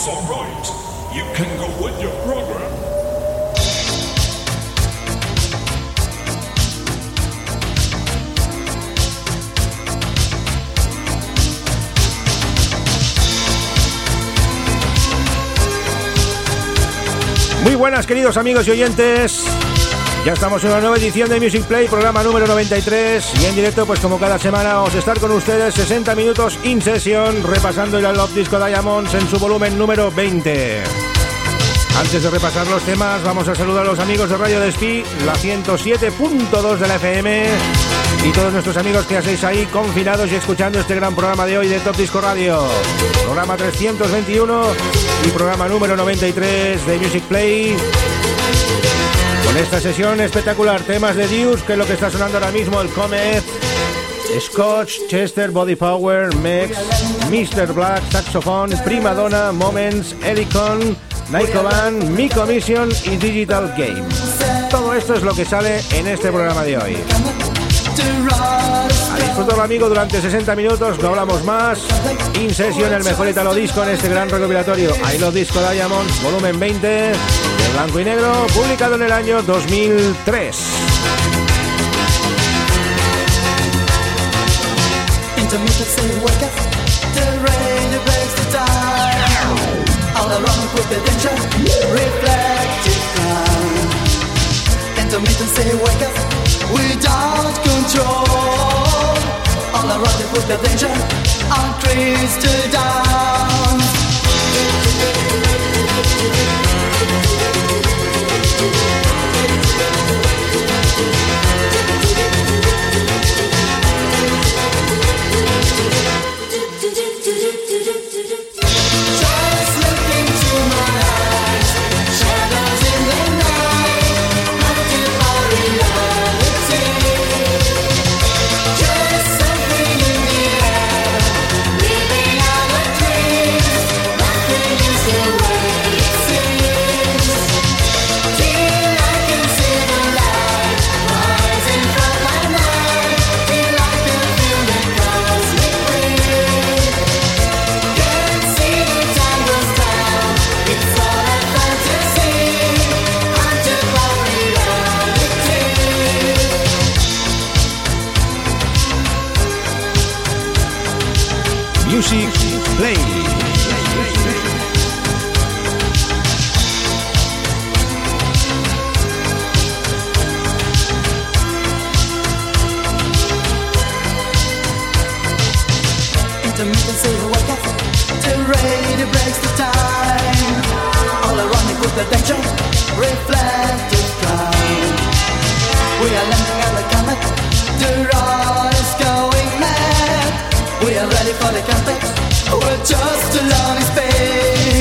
It's alright. You can go with your program. Muy buenas queridos amigos y oyentes. Ya estamos en una nueva edición de Music Play, programa número 93 y en directo pues como cada semana vamos a estar con ustedes 60 minutos in session repasando el Love Disco Diamonds en su volumen número 20. Antes de repasar los temas vamos a saludar a los amigos de Radio Despí, la 107.2 de la FM y todos nuestros amigos que hacéis ahí confinados y escuchando este gran programa de hoy de Top Disco Radio. Programa 321 y programa número 93 de Music Play. Con esta sesión espectacular, temas de Deus, que es lo que está sonando ahora mismo, el Comet, Scotch, Chester, Body Power, Mex, Mr. Black, Saxophone, Prima Donna, Moments, Helicon, Nycovan, Mi Commission y Digital Game. Todo esto es lo que sale en este programa de hoy. A disfrutarlo amigo durante 60 minutos, no hablamos más. In session, el mejor italo disco en este gran recopilatorio. I Love Disco Diamonds, volumen 20, de blanco y negro, publicado en el año 2003. without control. All around the put the danger, I'm crazed down. Radio breaks the time. All around me put the danger. Reflective ground. We are landing on the comet. The rod is going mad. We are ready for the contact. We're just alone in space.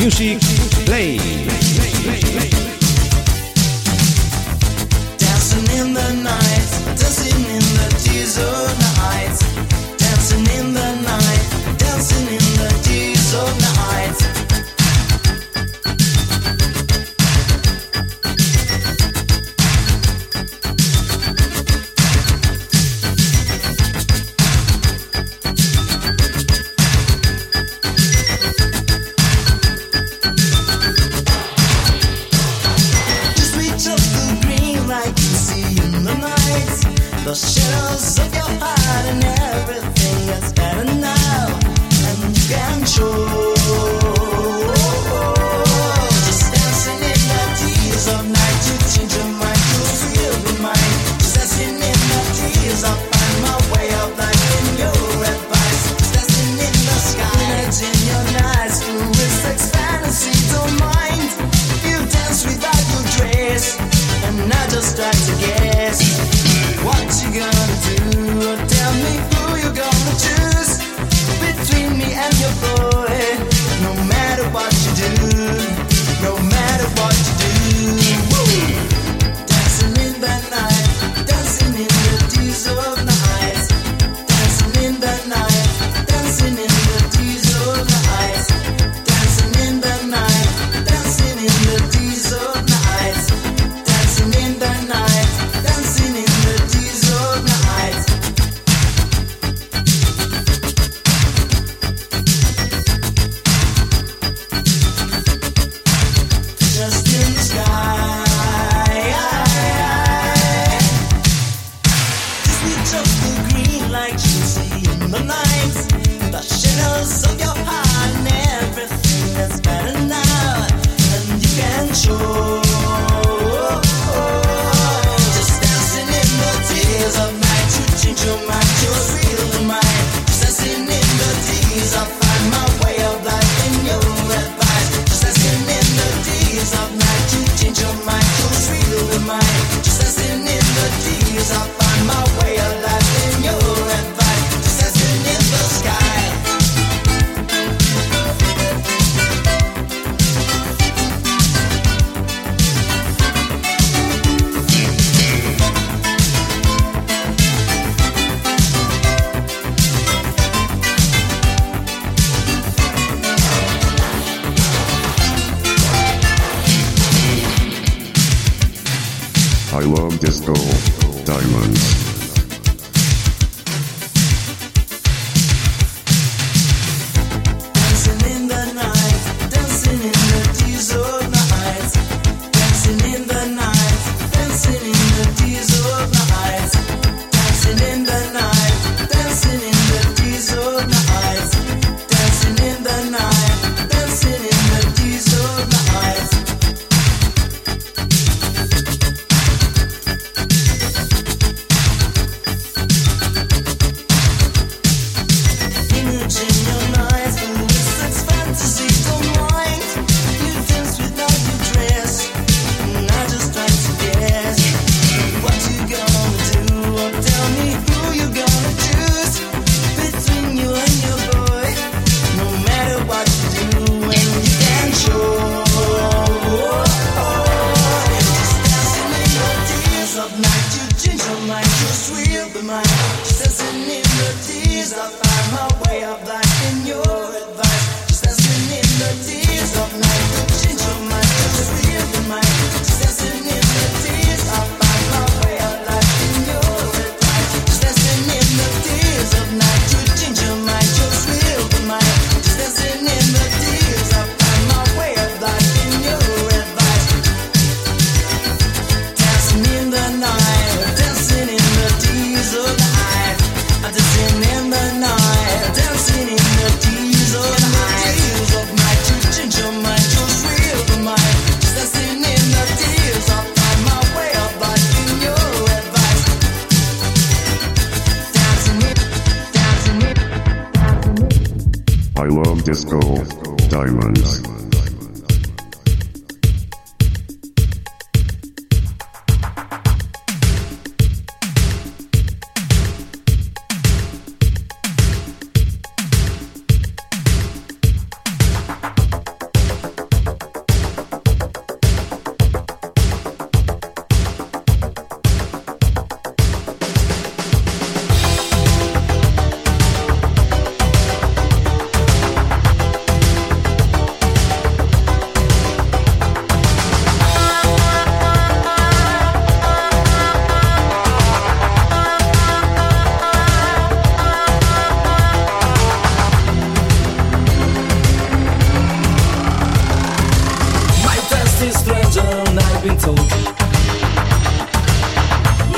Music Play. Dancing in the night,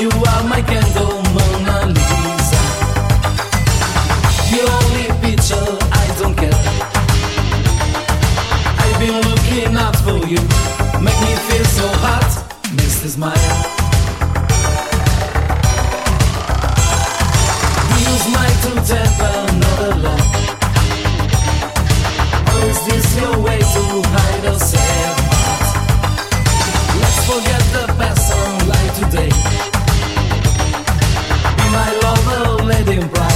You are my candle, Mona Lisa. The only picture I don't. I've been looking for you. Make me feel so hot, Use my to another love. Or is this your way to hide? Forget the past and life today my lover, lady him bright.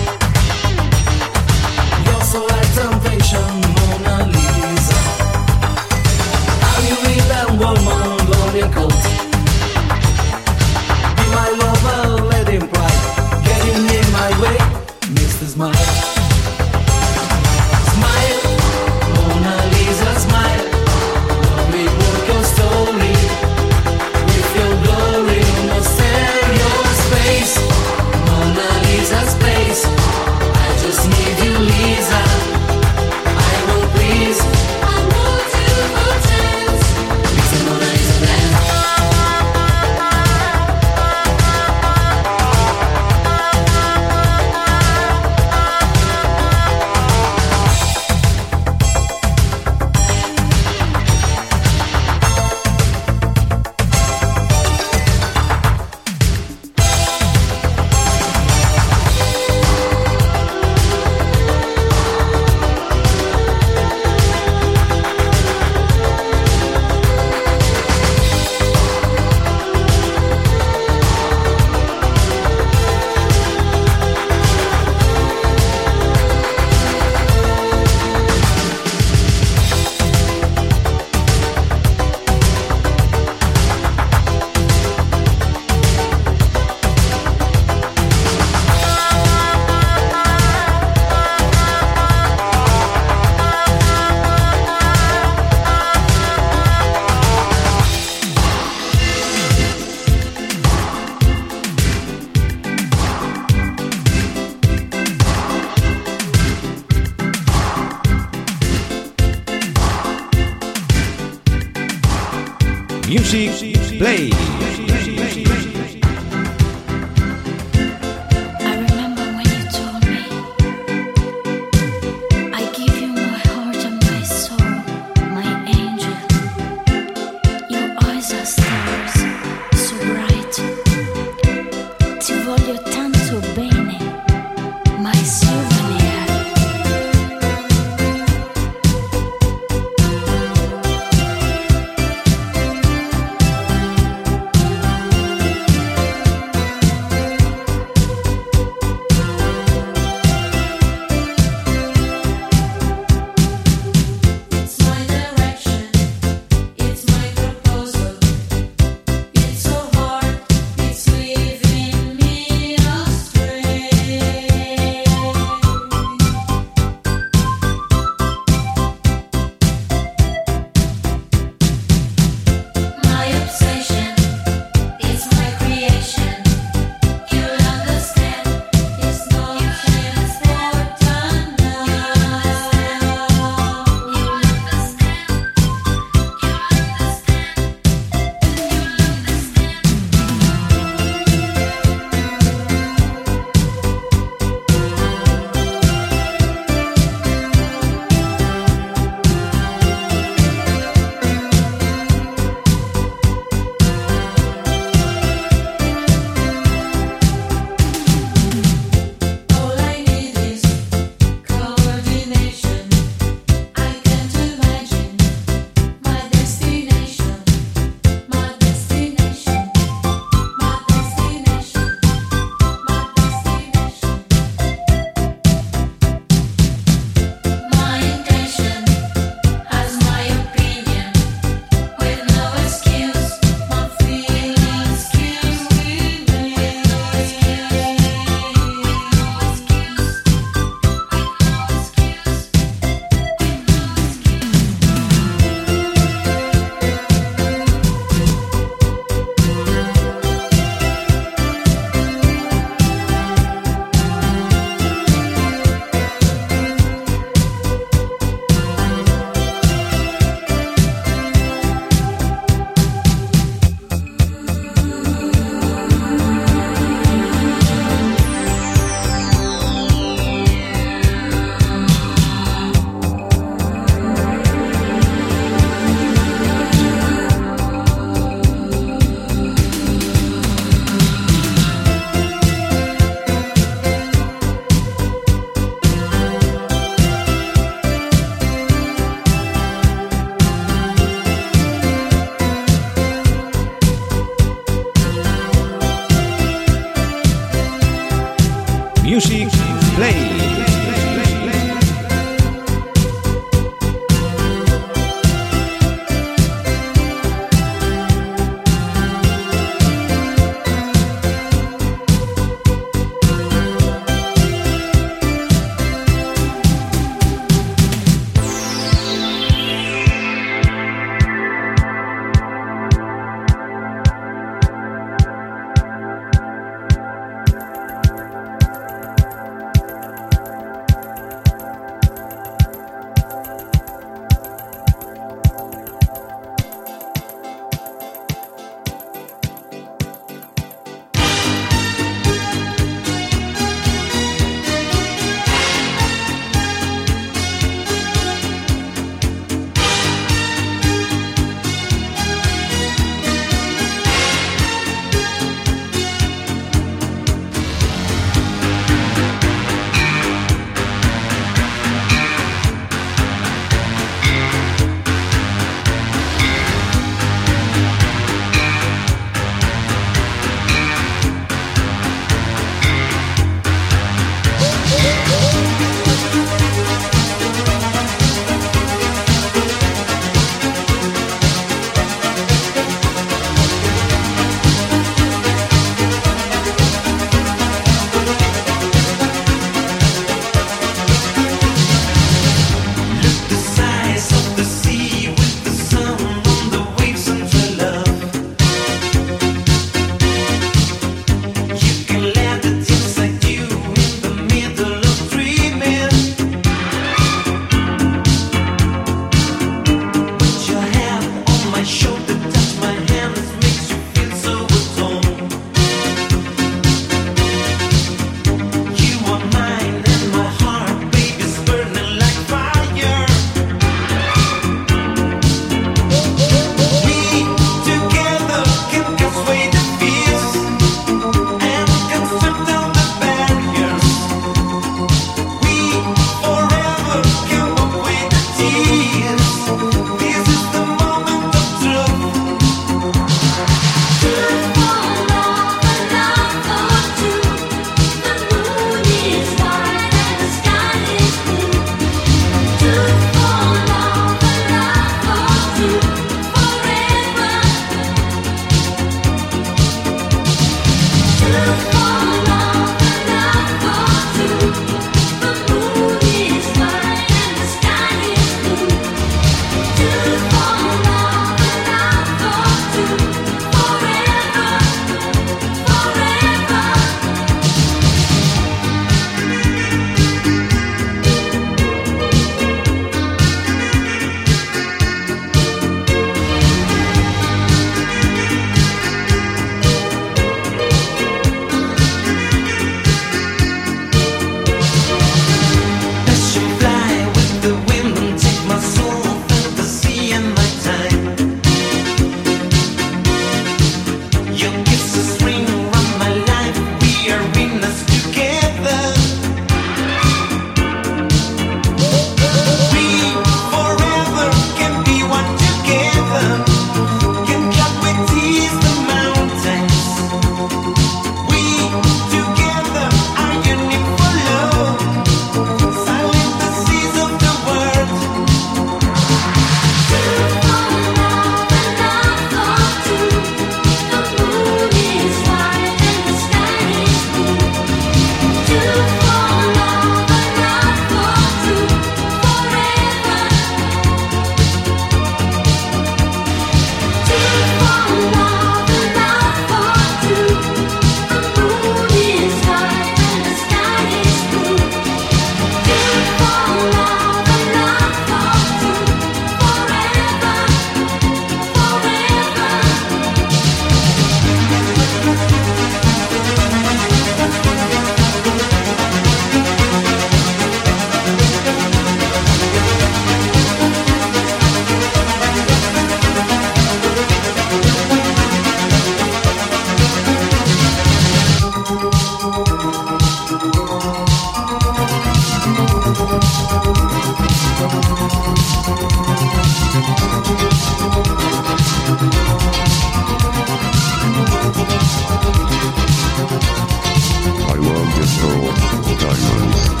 pearl diamond.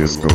I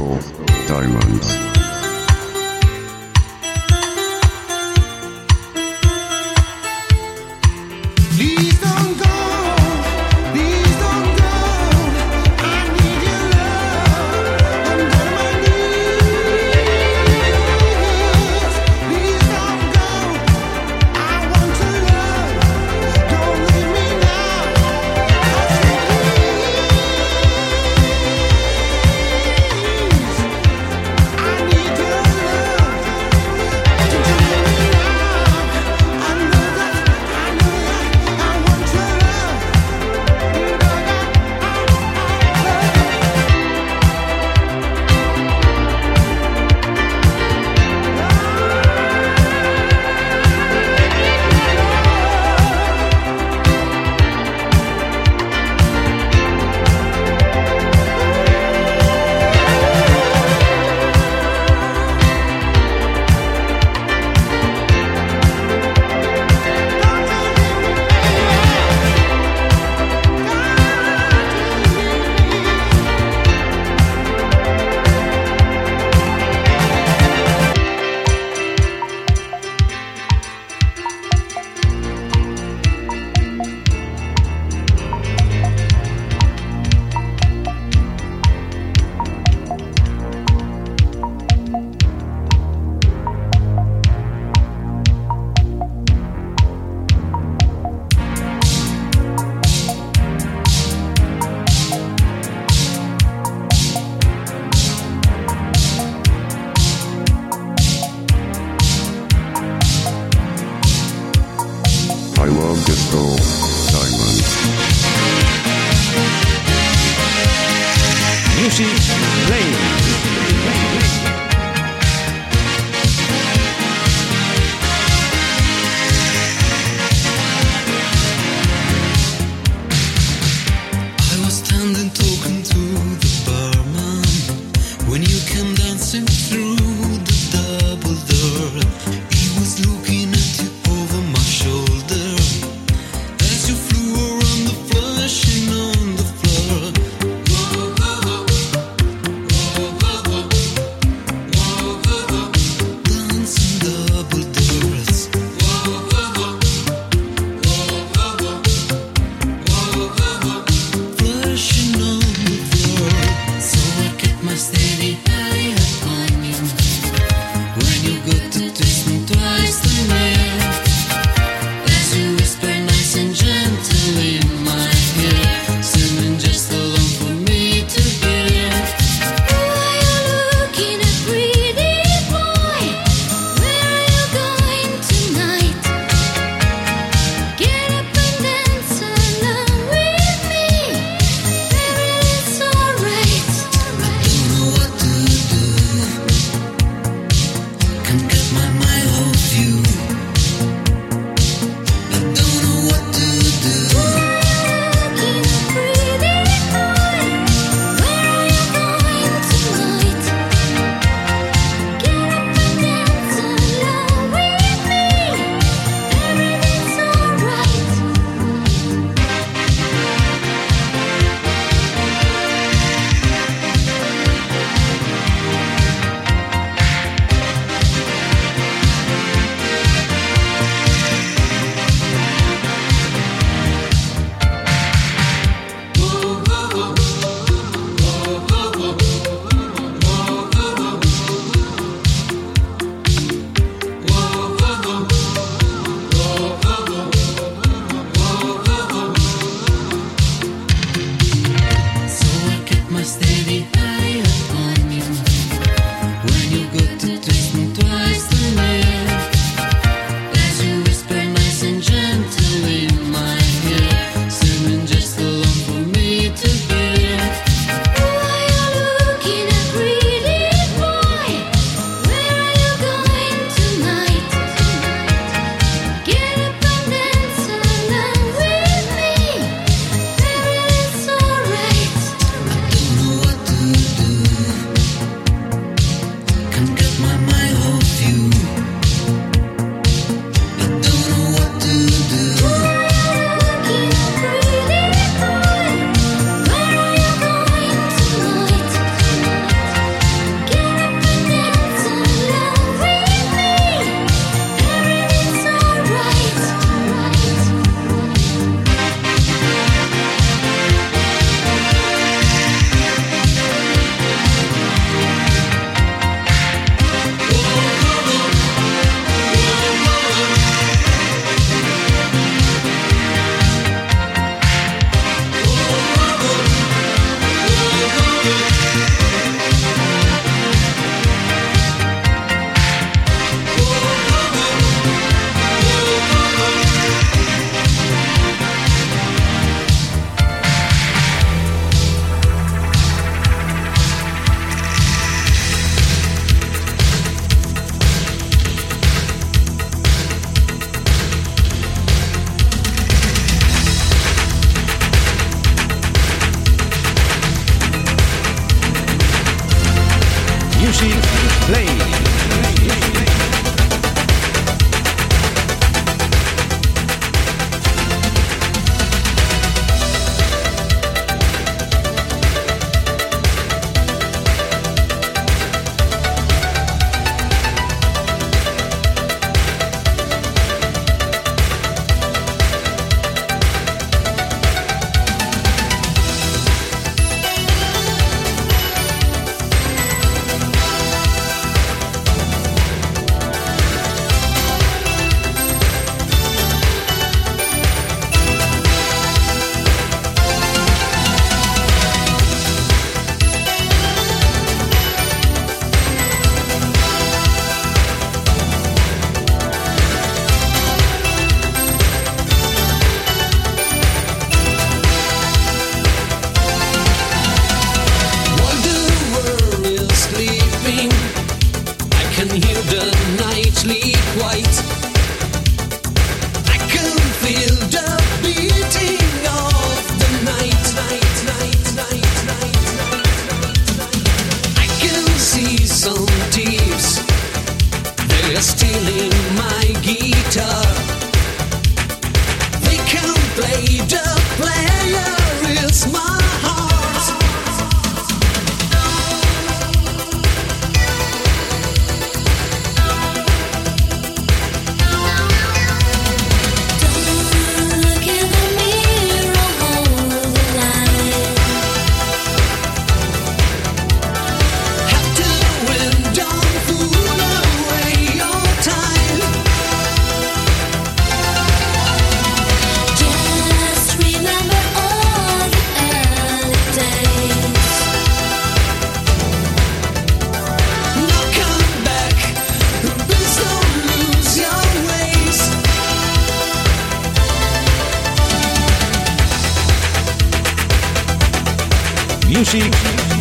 Music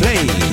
Play.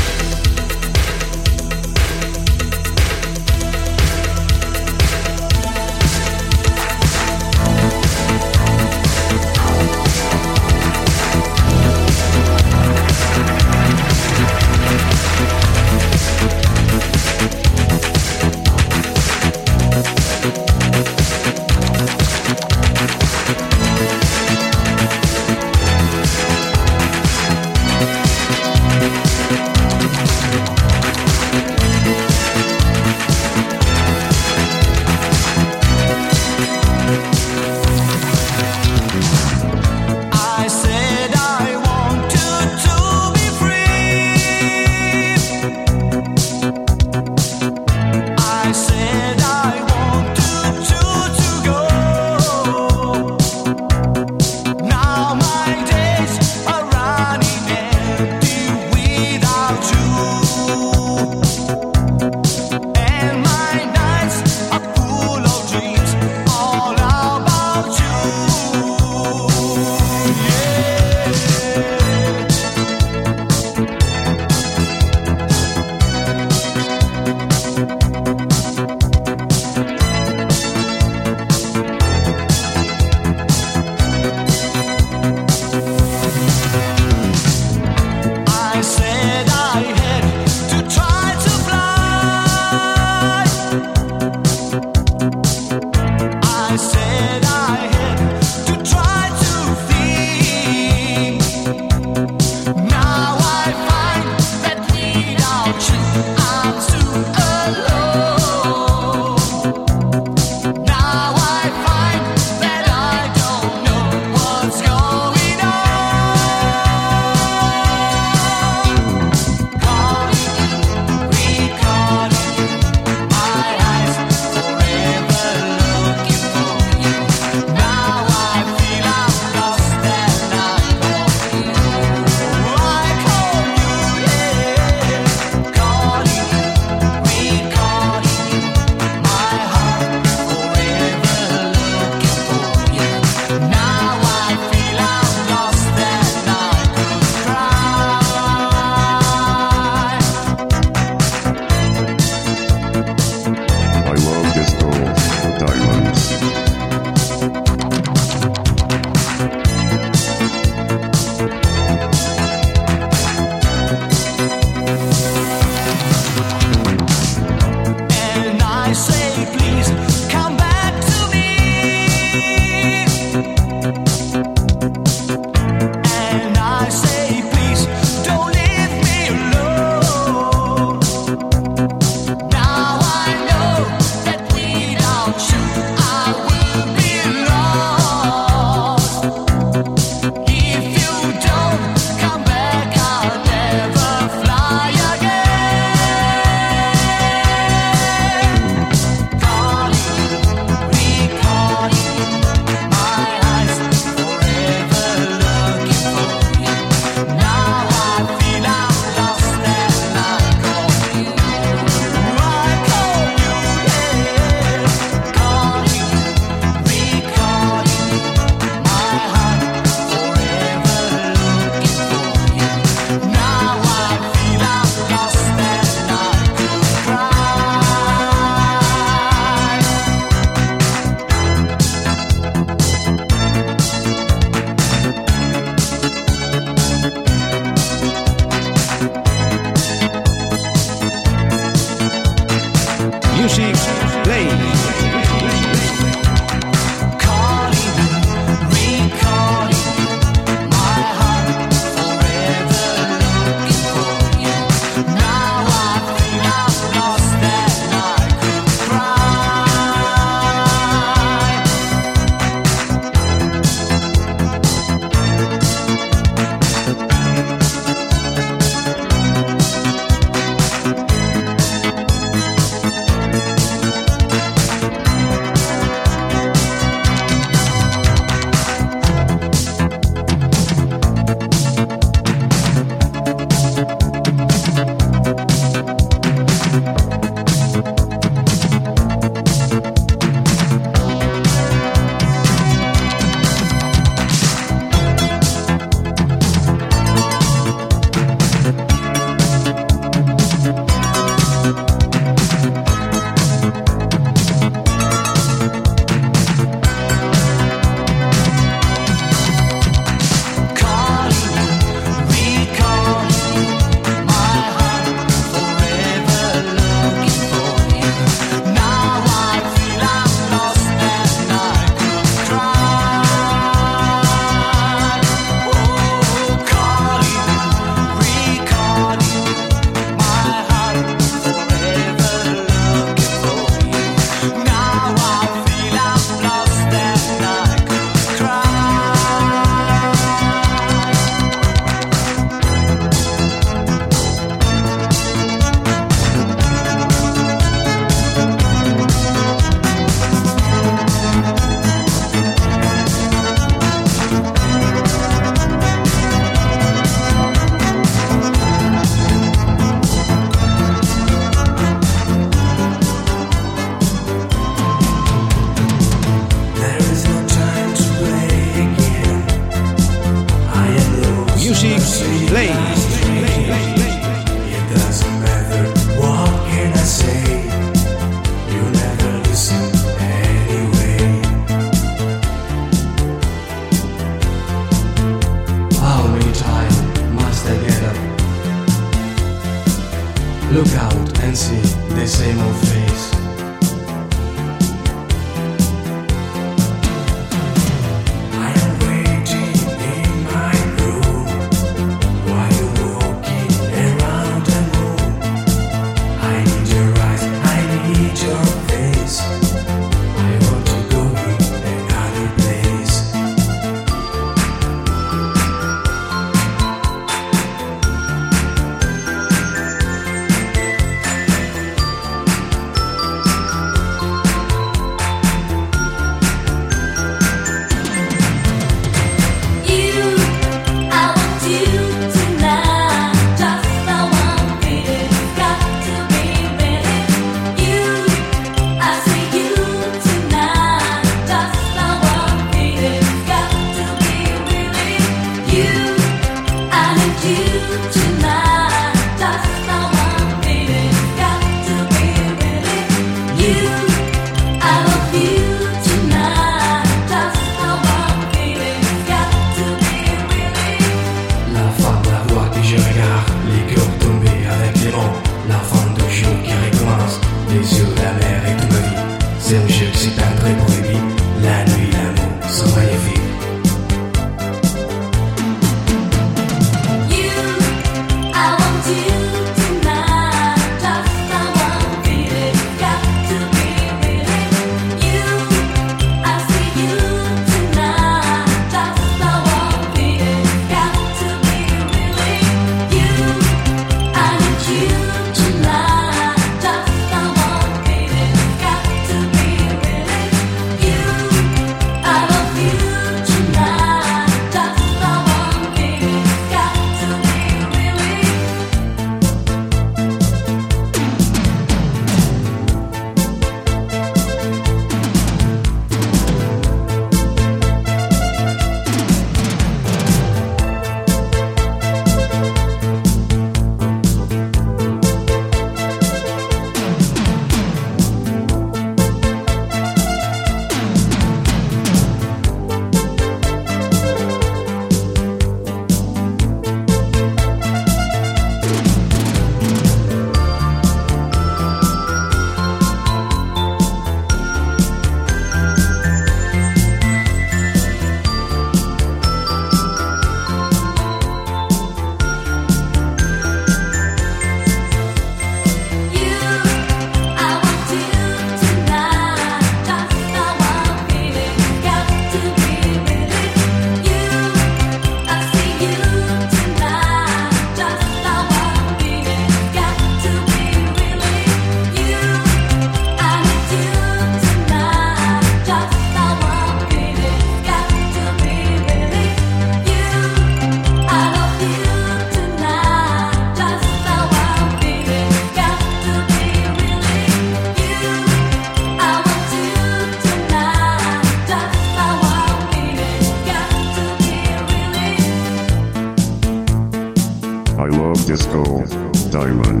Diamonds.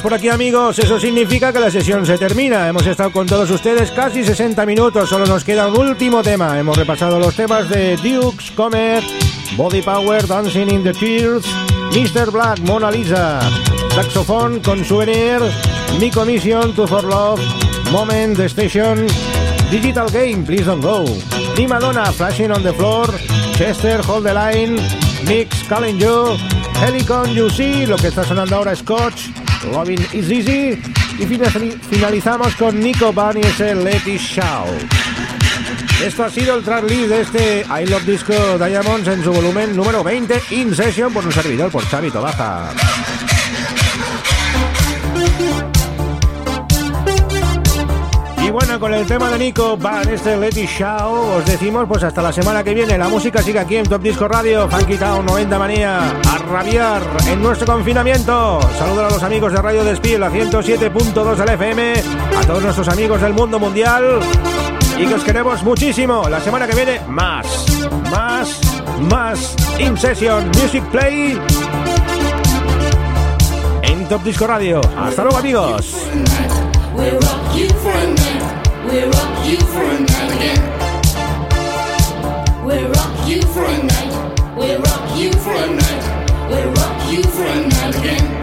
Andamos por aquí amigos, eso significa que la sesión se termina. Hemos estado con todos ustedes casi 60 minutos, solo nos queda un último tema. Hemos repasado los temas de Dukes, Comet, Body Power, Dancing in the Tears, Mr. Black, Mona Lisa, Saxophone con Souvenir, Mi Commission, To For Love, Moment, The Station, Digital Game, Please Don't Go, Prima Donna, Flashing on the Floor, Chester, Hold the Line, Mix, Calling You, Helicon, You See, lo que está sonando ahora Scotch, Loving is Easy, y fina- finalizamos con Nico Van y ese Let It Shout. Esto ha sido el track de este I Love Disco Diamonds en su volumen número 20 in session por un servidor, por Xavi Baja. Y bueno, con el tema de Nico Van, este Let It Shout, os decimos pues hasta la semana que viene. La música sigue aquí en Top Disco Radio, Funky Town 90 Manía, a rabiar en nuestro confinamiento. Saludos a los amigos de Radio Despiel, a 107.2 del FM, a todos nuestros amigos del mundo mundial y que os queremos muchísimo. La semana que viene, más, más, más In Session Music Play en Top Disco Radio. Hasta luego, amigos. Night. We rock you for a night again. We rock you for a night. We rock you for a night. We rock you for a night again.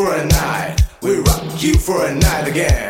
for a night. We rock you for a night again.